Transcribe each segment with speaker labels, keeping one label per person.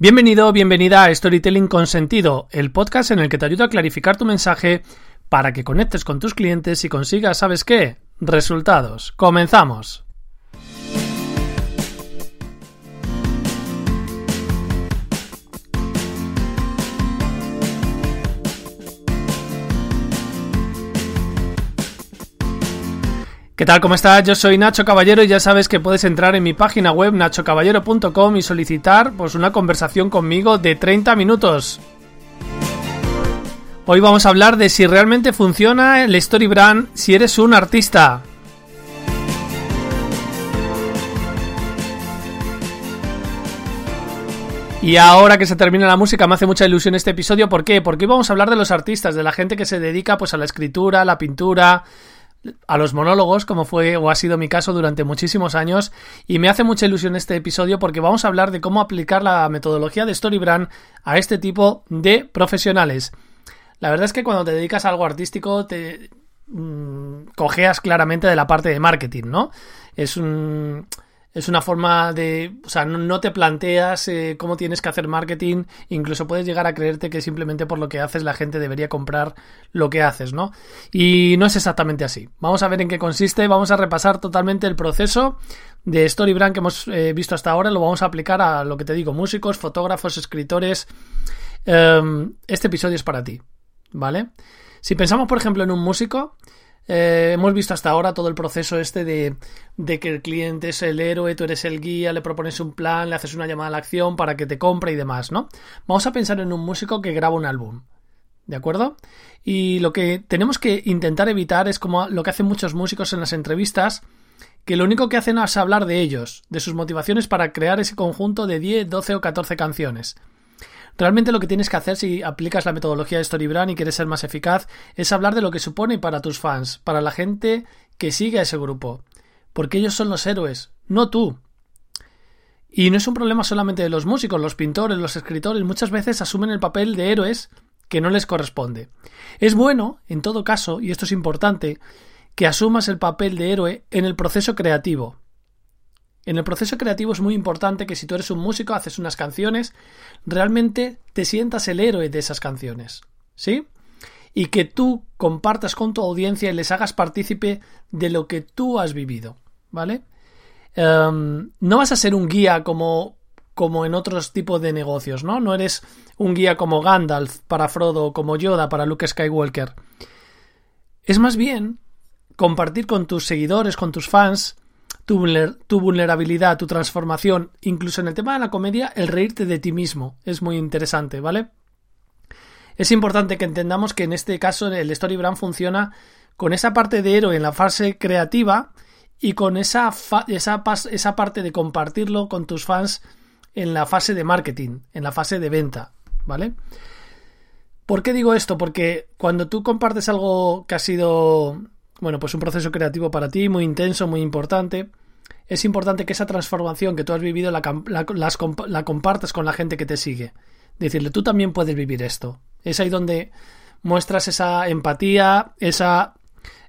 Speaker 1: Bienvenido, bienvenida a Storytelling con Sentido, el podcast en el que te ayudo a clarificar tu mensaje para que conectes con tus clientes y consigas, ¿sabes qué? Resultados. Comenzamos. ¿Qué tal? ¿Cómo estás? Yo soy Nacho Caballero y ya sabes que puedes entrar en mi página web nachocaballero.com y solicitar pues una conversación conmigo de 30 minutos. Hoy vamos a hablar de si realmente funciona el Story Brand si eres un artista. Y ahora que se termina la música me hace mucha ilusión este episodio. ¿Por qué? Porque hoy vamos a hablar de los artistas, de la gente que se dedica pues a la escritura, a la pintura, a los monólogos, como fue o ha sido mi caso durante muchísimos años, y me hace mucha ilusión este episodio porque vamos a hablar de cómo aplicar la metodología de Storybrand a este tipo de profesionales. La verdad es que cuando te dedicas a algo artístico te mm, cojeas claramente de la parte de marketing, ¿no? Es un es una forma de, o sea, no, te planteas eh, cómo tienes que hacer marketing, incluso puedes llegar a creerte que simplemente por lo que haces la gente debería comprar lo que haces, ¿no? Y no es exactamente así. Vamos a ver en qué consiste, vamos a repasar totalmente el proceso de Storybrand que hemos eh, visto hasta ahora, lo vamos a aplicar a lo que te digo, músicos, fotógrafos, escritores. Em, este episodio es para ti, ¿vale? Si pensamos, por ejemplo, en un músico, eh, hemos visto hasta ahora todo el proceso este de, de, que el cliente es el héroe, tú eres el guía, le propones un plan, le haces una llamada a la acción para que te compre y demás, ¿no? Vamos a pensar en un músico que graba un álbum. ¿De acuerdo? Y lo que tenemos que intentar evitar es como lo que hacen muchos músicos en las entrevistas, que lo único que hacen es hablar de ellos, de sus motivaciones para crear ese conjunto de 10, 12 o 14 canciones. Realmente lo que tienes que hacer si aplicas la metodología de Storybrand y quieres ser más eficaz es hablar de lo que supone para tus fans, para la gente que sigue a ese grupo. Porque ellos son los héroes, no tú. Y no es un problema solamente de los músicos, los pintores, los escritores, muchas veces asumen el papel de héroes que no les corresponde. Es bueno, en todo caso, y esto es importante, que asumas el papel de héroe en el proceso creativo. En el proceso creativo es muy importante que si tú eres un músico, haces unas canciones, realmente te sientas el héroe de esas canciones. ¿Sí? Y que tú compartas con tu audiencia y les hagas partícipe de lo que tú has vivido. ¿Vale? Em, no vas a ser un guía como, como en otros tipos de negocios, ¿no? No eres un guía como Gandalf para Frodo como Yoda para Luke Skywalker. Es más bien compartir con tus seguidores, con tus fans, tu, vulnerabilidad, tu transformación, incluso en el tema de la comedia, el reírte de ti mismo. Es muy interesante, ¿vale? Es importante que entendamos que en este caso el Story Brand funciona con esa parte de héroe en la fase creativa y con esa, esa, esa parte de compartirlo con tus fans en la fase de marketing, en la fase de venta, ¿vale? ¿Por qué digo esto? Porque cuando tú compartes algo que ha sido, bueno, pues un proceso creativo para ti, muy intenso, muy importante, es importante que esa transformación que tú has vivido la, compartas con la gente que te sigue. Decirle, tú también puedes vivir esto. Es ahí donde muestras esa empatía, esa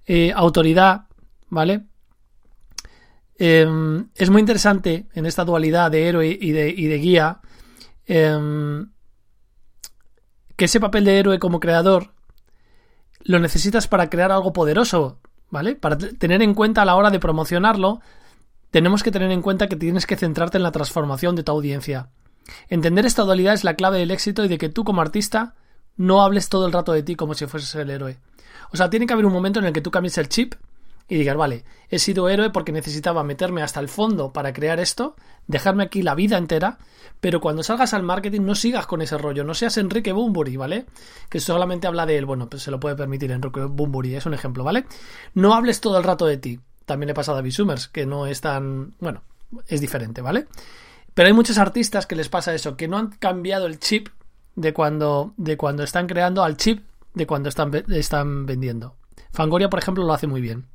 Speaker 1: eh, autoridad, ¿vale? Em, es muy interesante en esta dualidad de héroe y de, y de guía em, que ese papel de héroe como creador lo necesitas para crear algo poderoso, ¿vale? Para tener en cuenta a la hora de promocionarlo tenemos que tener en cuenta que tienes que centrarte en la transformación de tu audiencia. Entender esta dualidad es la clave del éxito y de que tú como artista no hables todo el rato de ti como si fueses el héroe. O sea, tiene que haber un momento en el que tú cambies el chip y digas, vale, he sido héroe porque necesitaba meterme hasta el fondo para crear esto, dejarme aquí la vida entera, pero cuando salgas al marketing no sigas con ese rollo, no seas Enrique Bumburi, ¿vale? Que solamente habla de él, bueno, pues se lo puede permitir Enrique Bumburi, es un ejemplo, ¿vale? No hables todo el rato de ti. También le pasa a David Summers, que no es tan. Bueno, es diferente, ¿vale? Pero hay muchos artistas que les pasa eso, que no han cambiado el chip de cuando, de cuando están creando al chip de cuando están, están vendiendo. Fangoria, por ejemplo, lo hace muy bien.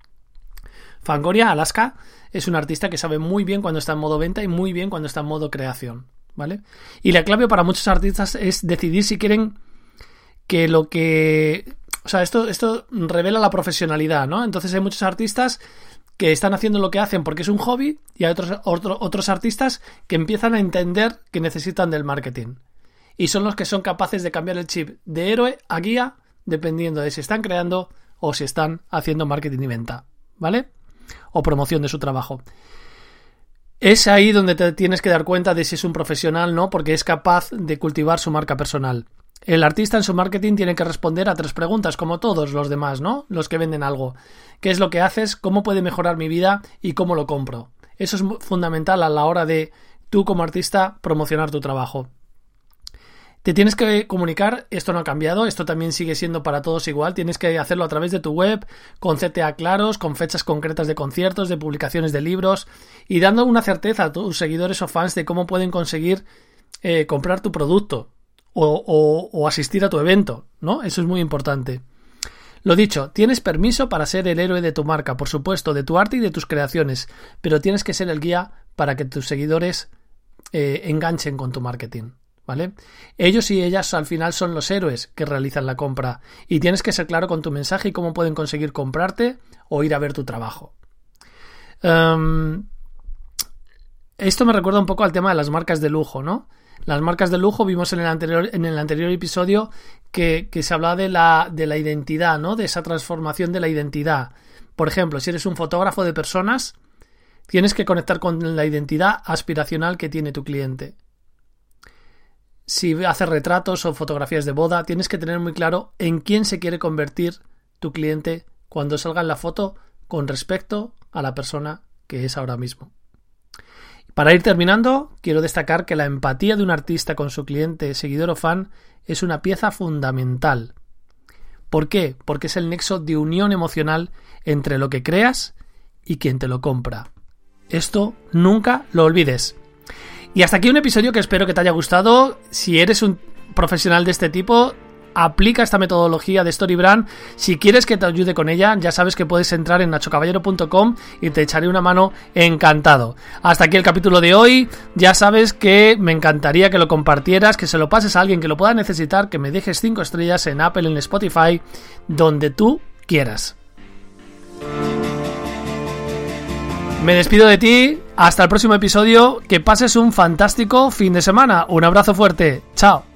Speaker 1: Fangoria, Alaska, es un artista que sabe muy bien cuando está en modo venta y muy bien cuando está en modo creación. ¿Vale? Y la clave para muchos artistas es decidir si quieren que lo que. O sea, esto, esto revela la profesionalidad, ¿no? Entonces hay muchos artistas que están haciendo lo que hacen porque es un hobby y hay otros, otros artistas que empiezan a entender que necesitan del marketing. Y son los que son capaces de cambiar el chip de héroe a guía dependiendo de si están creando o si están haciendo marketing y venta. ¿Vale? O promoción de su trabajo. Es ahí donde te tienes que dar cuenta de si es un profesional, ¿no? Porque es capaz de cultivar su marca personal. El artista en su marketing tiene que responder a tres preguntas, como todos los demás, ¿no? Los que venden algo. ¿Qué es lo que haces? ¿Cómo puede mejorar mi vida? ¿Y cómo lo compro? Eso es fundamental a la hora de tú como artista promocionar tu trabajo. Te tienes que comunicar, esto no ha cambiado, esto también sigue siendo para todos igual, tienes que hacerlo a través de tu web, con CTA claros, con fechas concretas de conciertos, de publicaciones de libros y dando una certeza a tus seguidores o fans de cómo pueden conseguir eh, comprar tu producto o, asistir a tu evento, ¿no? Eso es muy importante. Lo dicho, tienes permiso para ser el héroe de tu marca, por supuesto, de tu arte y de tus creaciones, pero tienes que ser el guía para que tus seguidores eh, enganchen con tu marketing. ¿Vale? Ellos y ellas al final son los héroes que realizan la compra y tienes que ser claro con tu mensaje y cómo pueden conseguir comprarte o ir a ver tu trabajo. Em, esto me recuerda un poco al tema de las marcas de lujo, ¿no? Las marcas de lujo vimos en el anterior, en el anterior episodio que, se hablaba de la, de la identidad, ¿no? De esa transformación de la identidad. Por ejemplo, si eres un fotógrafo de personas, tienes que conectar con la identidad aspiracional que tiene tu cliente si haces retratos o fotografías de boda, tienes que tener muy claro en quién se quiere convertir tu cliente cuando salga en la foto con respecto a la persona que es ahora mismo. Para ir terminando, quiero destacar que la empatía de un artista con su cliente, seguidor o fan es una pieza fundamental. ¿Por qué? Porque es el nexo de unión emocional entre lo que creas y quien te lo compra. Esto nunca lo olvides. Y hasta aquí un episodio que espero que te haya gustado. Si eres un profesional de este tipo, aplica esta metodología de Storybrand. Si quieres que te ayude con ella, ya sabes que puedes entrar en nachocaballero.com y te echaré una mano encantado. Hasta aquí el capítulo de hoy. Ya sabes que me encantaría que lo compartieras, que se lo pases a alguien que lo pueda necesitar, que me dejes 5 estrellas en Apple, en Spotify, donde tú quieras. Me despido de ti, hasta el próximo episodio, que pases un fantástico fin de semana. Un abrazo fuerte, chao.